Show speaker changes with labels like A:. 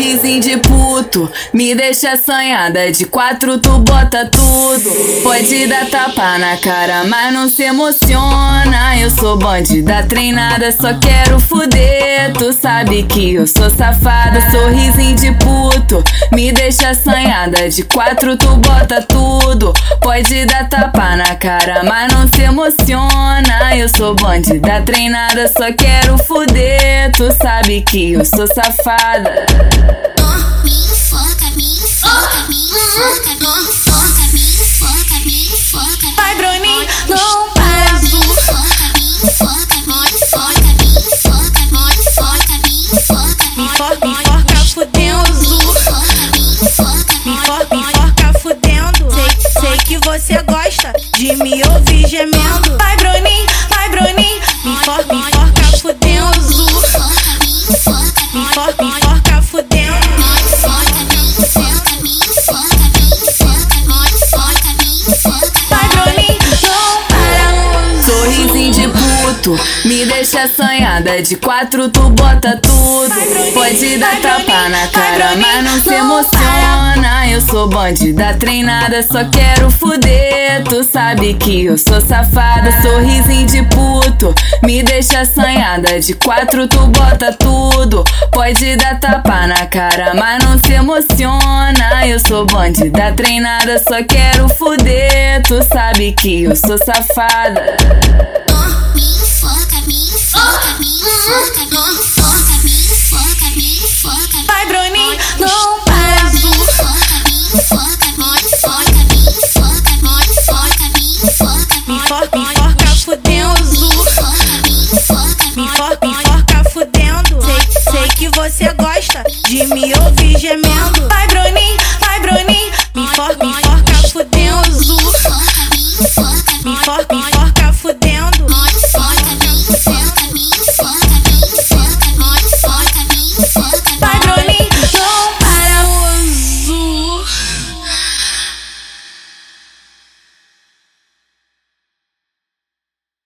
A: Sorrisinho de puto, me deixa assanhada. De quatro tu bota tudo. Pode dar tapa na cara, mas não se emociona. Eu sou bandida treinada, só quero fuder. Tu sabe que eu sou safada. Sorrisinho de puto, me deixa assanhada. De quatro tu bota tudo. Pode dar tapa na cara, mas não se emociona. Eu sou bandida treinada, só quero fuder. Tu sabe que eu sou safada.
B: Fudendo.
C: Me enfoca, me enfoca
B: fudendo. Sei, sei que você gosta de me ouvir gemendo.
A: Vai, Bruninho, vai, Bruninho.
B: Me enfoca, me enfoca fudendo.
C: me enfoca, me
B: me
A: deixa assanhada. De quatro tu bota tudo. Pode dar tapa na cara, mas não se emociona. Eu sou bandida treinada, só quero fuder. Tu sabe que eu sou safada. Sorrisinho de puto, me deixa assanhada. De quatro tu bota tudo. Pode dar tapa na cara, mas não se emociona. Eu sou bandida treinada, só quero fuder. Tu sabe que eu sou safada.
B: Você gosta de me ouvir gemendo.